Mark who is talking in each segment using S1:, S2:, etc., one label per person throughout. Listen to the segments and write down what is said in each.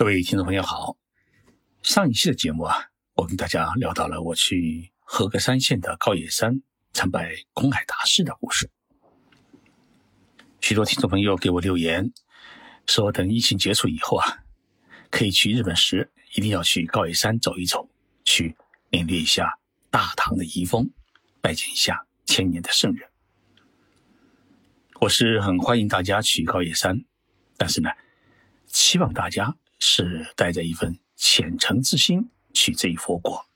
S1: 各位听众朋友好，上一期的节目啊，我跟大家聊到了我去合格山县的高野山参拜空海大师的故事。许多听众朋友给我留言说，等疫情结束以后啊，可以去日本时一定要去高野山走一走，去领略一下大唐的遗风，拜见一下千年的圣人。我是很欢迎大家去高野山，但是呢，希望大家。是带着一份虔诚之心去这一佛国，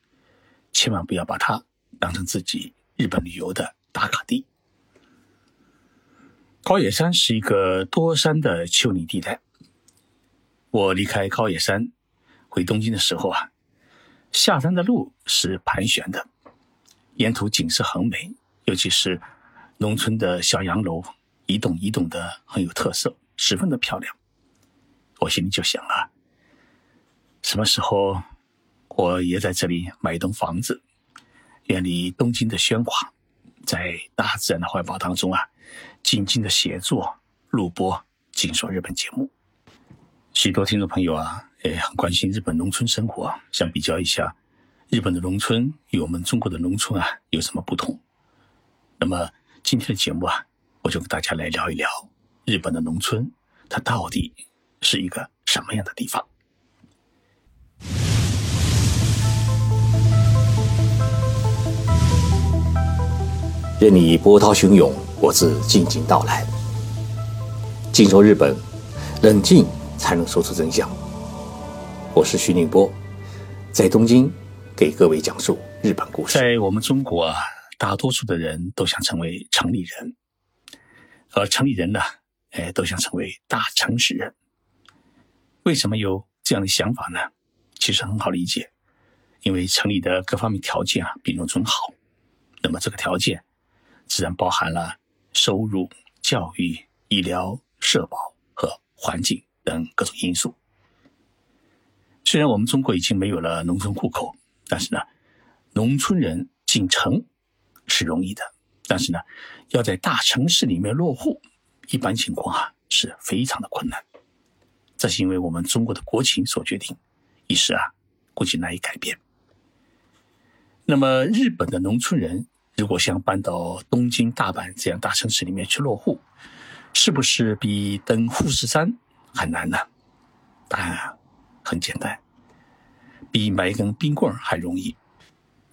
S1: 千万不要把它当成自己日本旅游的打卡地。高野山是一个多山的丘陵地带。我离开高野山回东京的时候啊，下山的路是盘旋的，沿途景色很美，尤其是农村的小洋楼，一栋一栋的很有特色，十分的漂亮。我心里就想啊。什么时候我也在这里买一栋房子，远离东京的喧哗，在大自然的怀抱当中啊，静静的写作、录播、解说日本节目。许多听众朋友啊，也很关心日本农村生活，想比较一下日本的农村与我们中国的农村啊有什么不同。那么今天的节目啊，我就跟大家来聊一聊日本的农村，它到底是一个什么样的地方。
S2: 任你波涛汹涌，我自静静到来。静说日本，冷静才能说出真相。我是徐宁波，在东京给各位讲述日本故事。
S1: 在我们中国啊，大多数的人都想成为城里人，而城里人呢，哎，都想成为大城市人。为什么有这样的想法呢？其实很好理解，因为城里的各方面条件啊比农村好，那么这个条件。自然包含了收入、教育、医疗、社保和环境等各种因素。虽然我们中国已经没有了农村户口，但是呢，农村人进城是容易的，但是呢，要在大城市里面落户，一般情况啊是非常的困难。这是因为我们中国的国情所决定，一时啊估计难以改变。那么日本的农村人。如果想搬到东京、大阪这样大城市里面去落户，是不是比登富士山还难呢？答案很简单，比买一根冰棍还容易。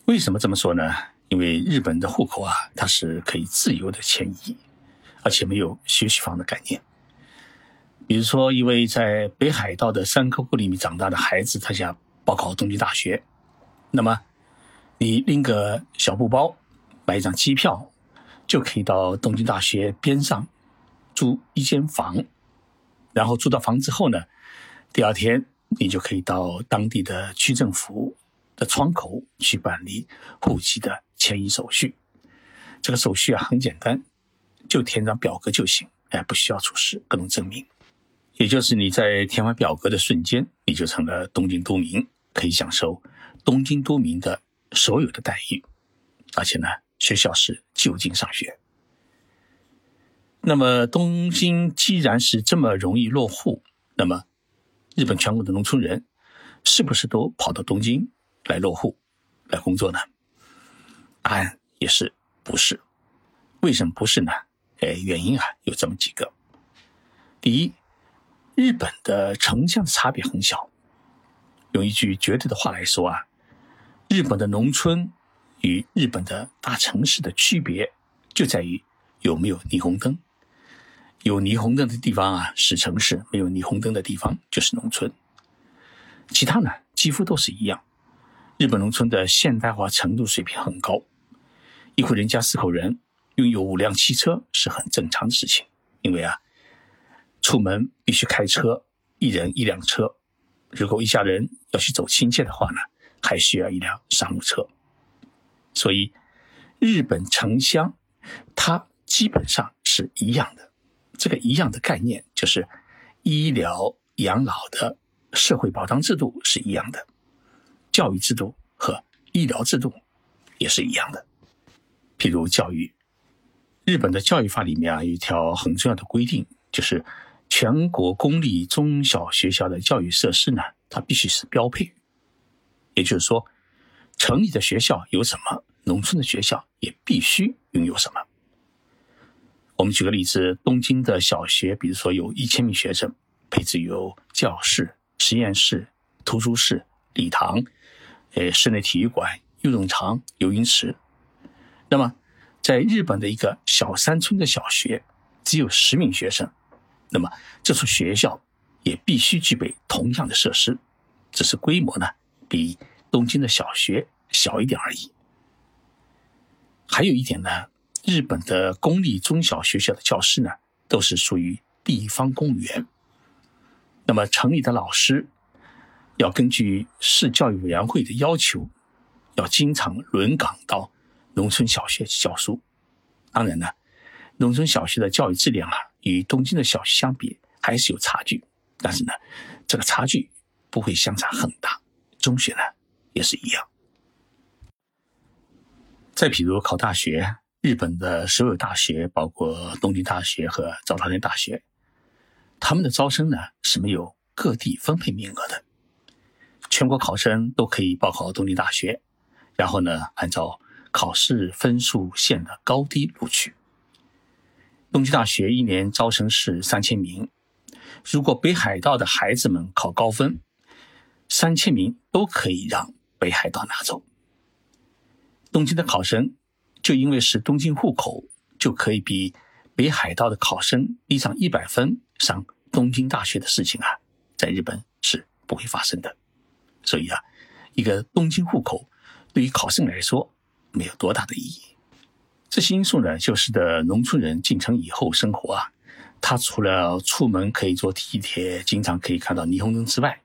S1: 为什么这么说呢？因为日本的户口啊，它是可以自由的迁移，而且没有学区房的概念。比如说，一位在北海道的山沟沟里面长大的孩子，他想报考东京大学，那么你拎个小布包。买一张机票，就可以到东京大学边上租一间房，然后租到房之后呢，第二天你就可以到当地的区政府的窗口去办理户籍的迁移手续。这个手续啊很简单，就填张表格就行，哎，不需要出示各种证明。也就是你在填完表格的瞬间，你就成了东京都民，可以享受东京都民的所有的待遇，而且呢。学校是就近上学。那么东京既然是这么容易落户，那么日本全国的农村人是不是都跑到东京来落户、来工作呢？答案也是不是。为什么不是呢？哎，原因啊有这么几个。第一，日本的城乡差别很小。用一句绝对的话来说啊，日本的农村。与日本的大城市的区别就在于有没有霓虹灯。有霓虹灯的地方啊是城市，没有霓虹灯的地方就是农村。其他呢几乎都是一样。日本农村的现代化程度水平很高，一户人家四口人拥有五辆汽车是很正常的事情。因为啊，出门必须开车，一人一辆车。如果一家人要去走亲戚的话呢，还需要一辆商务车。所以，日本城乡它基本上是一样的。这个一样的概念就是，医疗养老的社会保障制度是一样的，教育制度和医疗制度也是一样的。譬如教育，日本的教育法里面啊有一条很重要的规定，就是全国公立中小学校的教育设施呢，它必须是标配。也就是说，城里的学校有什么，农村的学校也必须拥有什么。我们举个例子，东京的小学，比如说有一千名学生，配置有教室、实验室、图书室、礼堂，呃，室内体育馆、运动场、游泳池。那么，在日本的一个小山村的小学，只有十名学生，那么这所学校也必须具备同样的设施，只是规模呢比东京的小学小一点而已。还有一点呢，日本的公立中小学校的教师呢，都是属于地方公务员。那么城里的老师要根据市教育委员会的要求，要经常轮岗到农村小学教书。当然呢，农村小学的教育质量啊，与东京的小学相比还是有差距。但是呢，这个差距不会相差很大。中学呢也是一样。再比如考大学，日本的所有大学，包括东京大学和早稻田大学，他们的招生呢是没有各地分配名额的，全国考生都可以报考东京大学，然后呢按照。考试分数线的高低录取。东京大学一年招生是三千名，如果北海道的孩子们考高分，三千名都可以让北海道拿走。东京的考生就因为是东京户口，就可以比北海道的考生低上一百分上东京大学的事情啊，在日本是不会发生的。所以啊，一个东京户口对于考生来说。没有多大的意义。这些因素呢，就使得农村人进城以后生活啊，他除了出门可以坐地铁，经常可以看到霓虹灯之外，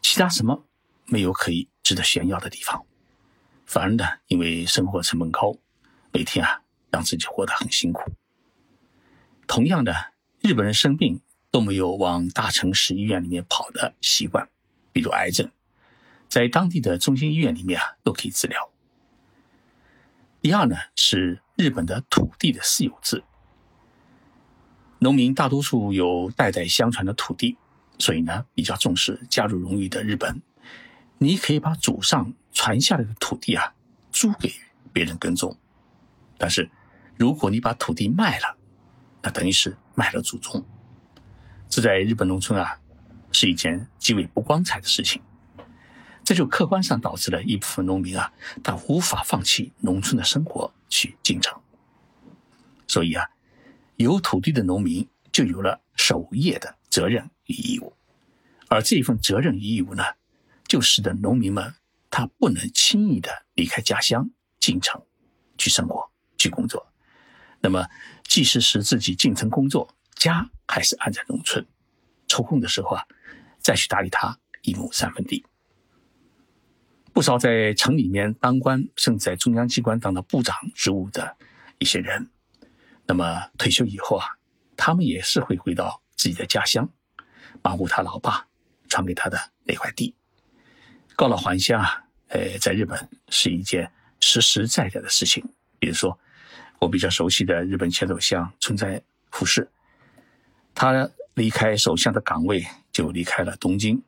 S1: 其他什么没有可以值得炫耀的地方。反而呢，因为生活成本高，每天啊让自己活得很辛苦。同样的，日本人生病都没有往大城市医院里面跑的习惯，比如癌症，在当地的中心医院里面啊都可以治疗。第二呢，是日本的土地的私有制。农民大多数有代代相传的土地，所以呢，比较重视家族荣誉的日本，你可以把祖上传下来的土地啊租给别人耕种。但是，如果你把土地卖了，那等于是卖了祖宗。这在日本农村啊，是一件极为不光彩的事情。这就客观上导致了一部分农民啊，他无法放弃农村的生活去进城。所以啊，有土地的农民就有了守业的责任与义务，而这一份责任与义务呢，就使得农民们他不能轻易的离开家乡进城去生活去工作。那么，即使是自己进城工作，家还是安在农村，抽空的时候啊，再去打理他一亩三分地。不少在城里面当官，甚至在中央机关当到部长职务的一些人，那么退休以后啊，他们也是会回到自己的家乡，保护他老爸传给他的那块地。告老还乡啊，呃，在日本是一件实实在在的事情。比如说，我比较熟悉的日本前首相村在富士，他离开首相的岗位，就离开了东京，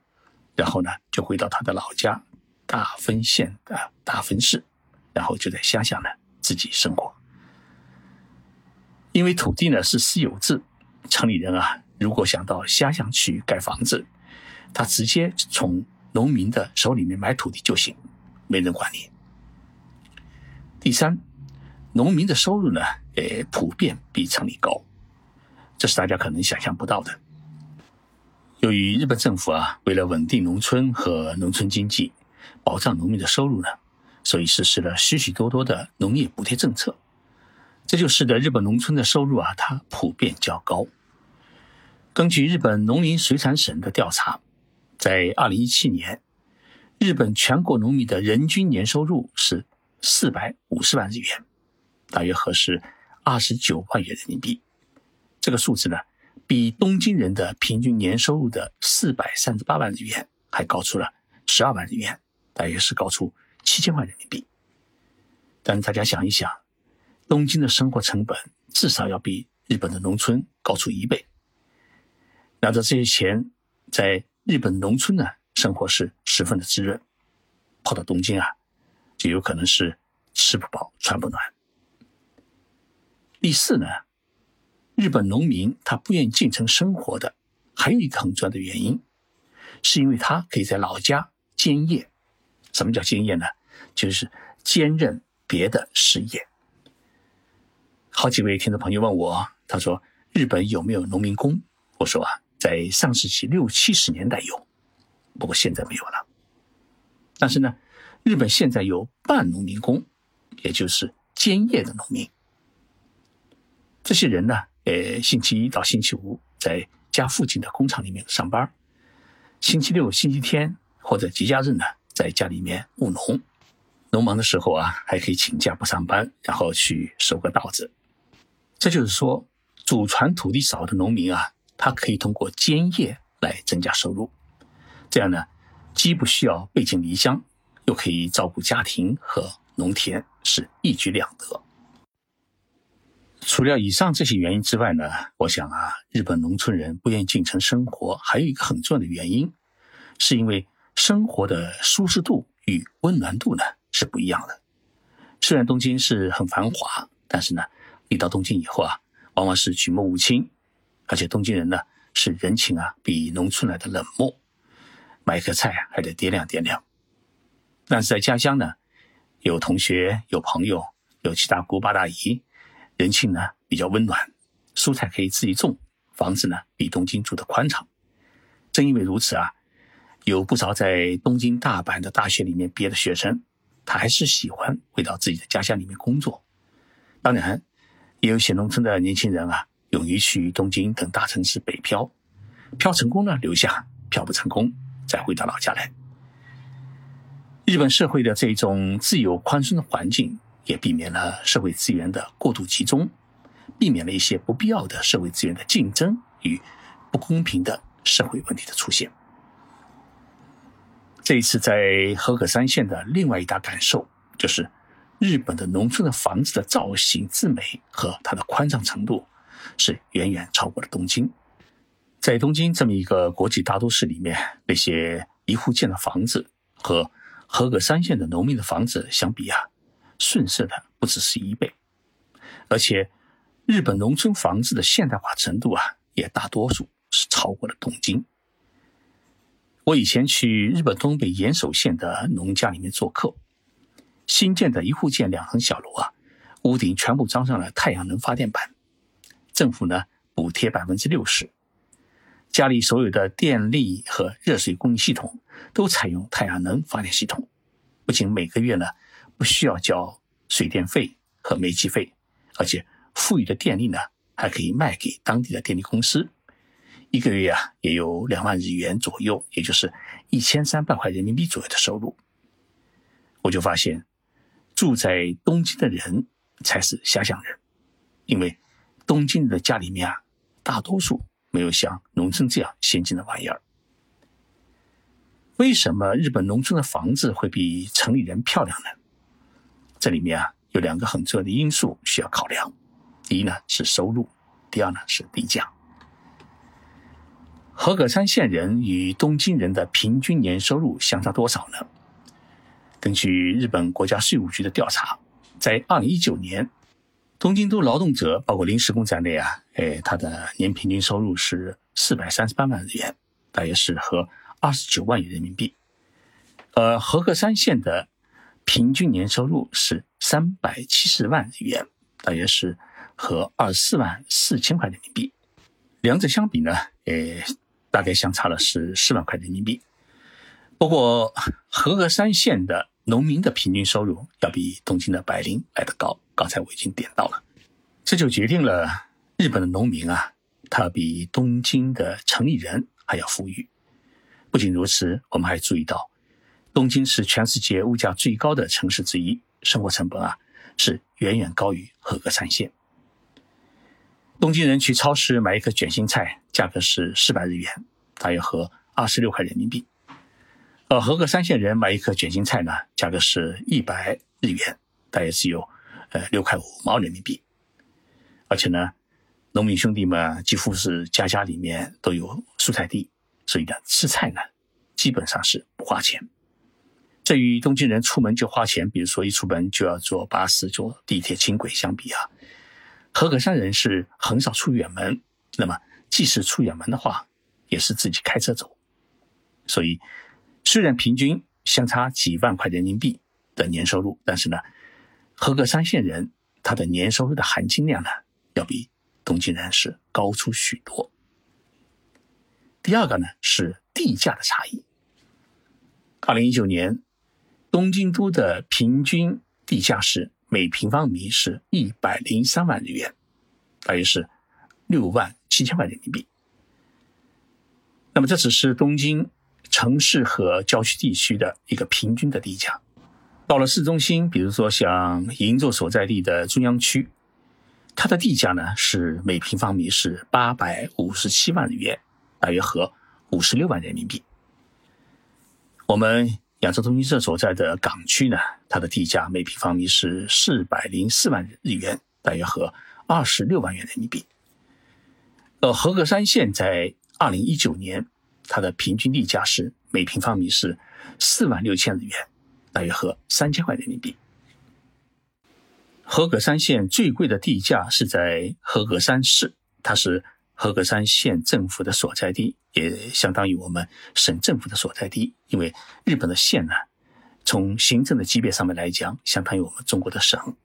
S1: 然后呢，就回到他的老家。大分县的大分市，然后就在乡下呢自己生活。因为土地呢是私有制，城里人啊如果想到乡下去盖房子，他直接从农民的手里面买土地就行，没人管你。第三，农民的收入呢，呃，普遍比城里高，这是大家可能想象不到的。由于日本政府啊，为了稳定农村和农村经济。保障农民的收入呢，所以实施了许许多多的农业补贴政策，这就使得日本农村的收入啊，它普遍较高。根据日本农林水产省的调查，在二零一七年，日本全国农民的人均年收入是四百五十万日元，大约合适二十九万元人民币。这个数字呢，比东京人的平均年收入的四百三十八万日元还高出了十二万日元。大约是高出七千万人民币，但大家想一想，东京的生活成本至少要比日本的农村高出一倍。拿着这些钱，在日本农村呢，生活是十分的滋润。跑到东京啊，就有可能是吃不饱穿不暖。第四呢，日本农民他不愿意进城生活的，还有一个很重要的原因，是因为他可以在老家兼业。什么叫兼业呢？就是兼任别的事业。好几位听众朋友问我，他说日本有没有农民工？我说啊，在上世纪六七十年代有，不过现在没有了。但是呢，日本现在有半农民工，也就是兼业的农民。这些人呢，呃，星期一到星期五在家附近的工厂里面上班，星期六、星期天或者节假日呢，在家里面务农。农忙的时候啊，还可以请假不上班，然后去收个稻子。这就是说，祖传土地少的农民啊，他可以通过兼业来增加收入。这样呢，既不需要背井离乡，又可以照顾家庭和农田，是一举两得。除了以上这些原因之外呢，我想啊，日本农村人不愿意进城生活，还有一个很重要的原因，是因为生活的舒适度与温暖度呢是不一样的。虽然东京是很繁华，但是呢，一到东京以后啊，往往是举目无亲，而且东京人呢是人情啊比农村来的冷漠，买颗菜还得掂量掂量。但是在家乡呢，有同学、有朋友、有七大姑八大姨。人情呢比较温暖，蔬菜可以自己种，房子呢比东京住的宽敞。正因为如此啊，有不少在东京、大阪的大学里面毕业的学生，他还是喜欢回到自己的家乡里面工作。当然，也有些农村的年轻人啊，勇于去东京等大城市北漂，漂成功了留下，漂不成功再回到老家来。日本社会的这种自由宽松的环境。也避免了社会资源的过度集中，避免了一些不必要的社会资源的竞争与不公平的社会问题的出现。这一次在和歌山县的另外一大感受，就是日本的农村的房子的造型之美和它的宽敞程度，是远远超过了东京。在东京这么一个国际大都市里面，那些一户建的房子和和歌山县的农民的房子相比啊。逊色的不只是一倍，而且日本农村房子的现代化程度啊，也大多数是超过了东京。我以前去日本东北岩手县的农家里面做客，新建的一户建两层小楼啊，屋顶全部装上了太阳能发电板，政府呢补贴百分之六十，家里所有的电力和热水供应系统都采用太阳能发电系统，不仅每个月呢。不需要交水电费和煤气费，而且富裕的电力呢还可以卖给当地的电力公司，一个月啊也有两万日元左右，也就是一千三百块人民币左右的收入。我就发现，住在东京的人才是遐想人，因为东京的家里面啊，大多数没有像农村这样先进的玩意儿。为什么日本农村的房子会比城里人漂亮呢？这里面啊有两个很重要的因素需要考量，第一呢是收入，第二呢是地价。和歌山县人与东京人的平均年收入相差多少呢？根据日本国家税务局的调查，在二零一九年，东京都劳动者包括临时工在内啊，哎，他的年平均收入是四百三十八万日元，大约是和二十九万元人民币。而和歌山县的平均年收入是三百七十万日元，大约是和二十四万四千块人民币。两者相比呢，呃，大概相差了是四万块人民币。不过，和歌山县的农民的平均收入要比东京的白领来得高。刚才我已经点到了，这就决定了日本的农民啊，他比东京的城里人还要富裕。不仅如此，我们还注意到。东京是全世界物价最高的城市之一，生活成本啊是远远高于和歌山县。东京人去超市买一颗卷心菜，价格是四百日元，大约合二十六块人民币；而和歌山县人买一颗卷心菜呢，价格是一百日元，大约只有呃六块五毛人民币。而且呢，农民兄弟们几乎是家家里面都有蔬菜地，所以呢，吃菜呢基本上是不花钱。这与东京人出门就花钱，比如说一出门就要坐巴士、坐地铁、轻轨相比啊，和歌山人是很少出远门。那么，即使出远门的话，也是自己开车走。所以，虽然平均相差几万块人民币的年收入，但是呢，合格三线人他的年收入的含金量呢，要比东京人是高出许多。第二个呢是地价的差异。二零一九年。东京都的平均地价是每平方米是一百零三万日元，大约是六万七千万人民币。那么这只是东京城市和郊区地区的一个平均的地价。到了市中心，比如说像银座所在地的中央区，它的地价呢是每平方米是八百五十七万日元，大约合五十六万人民币。我们。亚洲通讯社所在的港区呢，它的地价每平方米是四百零四万日元，大约合二十六万元人民币。呃，和格山县在二零一九年，它的平均地价是每平方米是四万六千日元，大约合三千块人民币。和歌山县最贵的地价是在和歌山市，它是。和歌山县政府的所在地也相当于我们省政府的所在地，因为日本的县呢，从行政的级别上面来讲，相当于我们中国的省。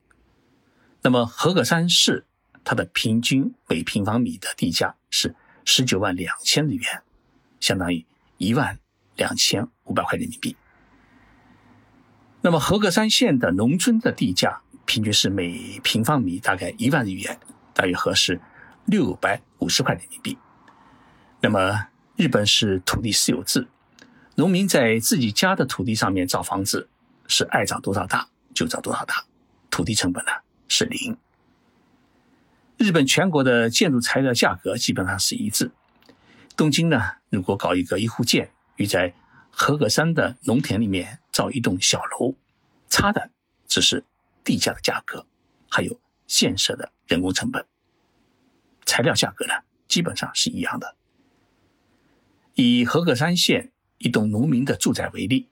S1: 那么和歌山市它的平均每平方米的地价是十九万两千日元，相当于一万两千五百块人民币。那么和歌山县的农村的地价平均是每平方米大概一万日元，大约合适。六百五十块人民币。那么，日本是土地私有制，农民在自己家的土地上面造房子，是爱造多少大就造多少大，土地成本呢是零。日本全国的建筑材料价格基本上是一致。东京呢，如果搞一个一户建，与在和歌山的农田里面造一栋小楼，差的只是地价的价格，还有建设的人工成本。材料价格呢，基本上是一样的。以和歌山县一栋农民的住宅为例，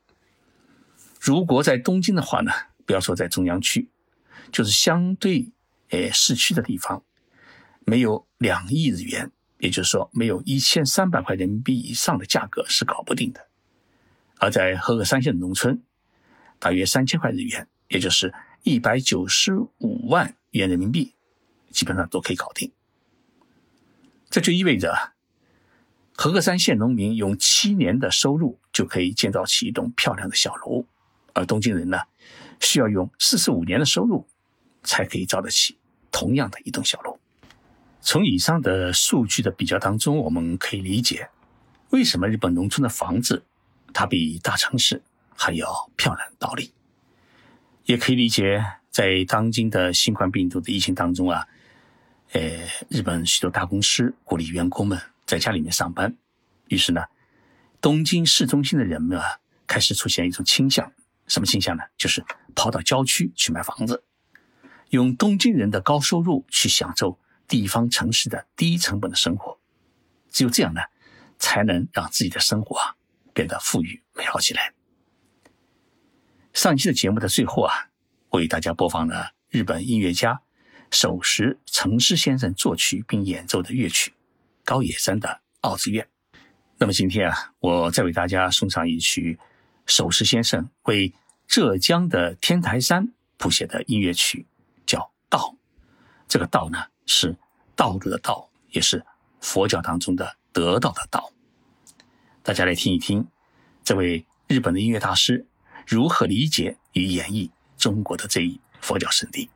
S1: 如果在东京的话呢，不要说在中央区，就是相对呃市区的地方，没有两亿日元，也就是说没有一千三百块人民币以上的价格是搞不定的。而在和歌山县的农村，大约三千块日元，也就是一百九十五万元人民币，基本上都可以搞定。这就意味着，和歌山县农民用七年的收入就可以建造起一栋漂亮的小楼，而东京人呢，需要用四十五年的收入才可以造得起同样的一栋小楼。从以上的数据的比较当中，我们可以理解为什么日本农村的房子它比大城市还要漂亮道理，也可以理解在当今的新冠病毒的疫情当中啊。呃，日本许多大公司鼓励员工们在家里面上班，于是呢，东京市中心的人们啊，开始出现一种倾向，什么倾向呢？就是跑到郊区去买房子，用东京人的高收入去享受地方城市的低成本的生活，只有这样呢，才能让自己的生活啊变得富裕美好起来。上一期的节目的最后啊，我给大家播放了日本音乐家。手石诚师先生作曲并演奏的乐曲《高野山的奥之院》。那么今天啊，我再为大家送上一曲首石先生为浙江的天台山谱写的音乐曲，叫《道》。这个“道”呢，是道路的“道”，也是佛教当中的得道的“道”。大家来听一听，这位日本的音乐大师如何理解与演绎中国的这一佛教圣地。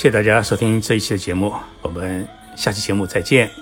S1: 谢谢大家收听这一期的节目，我们下期节目再见。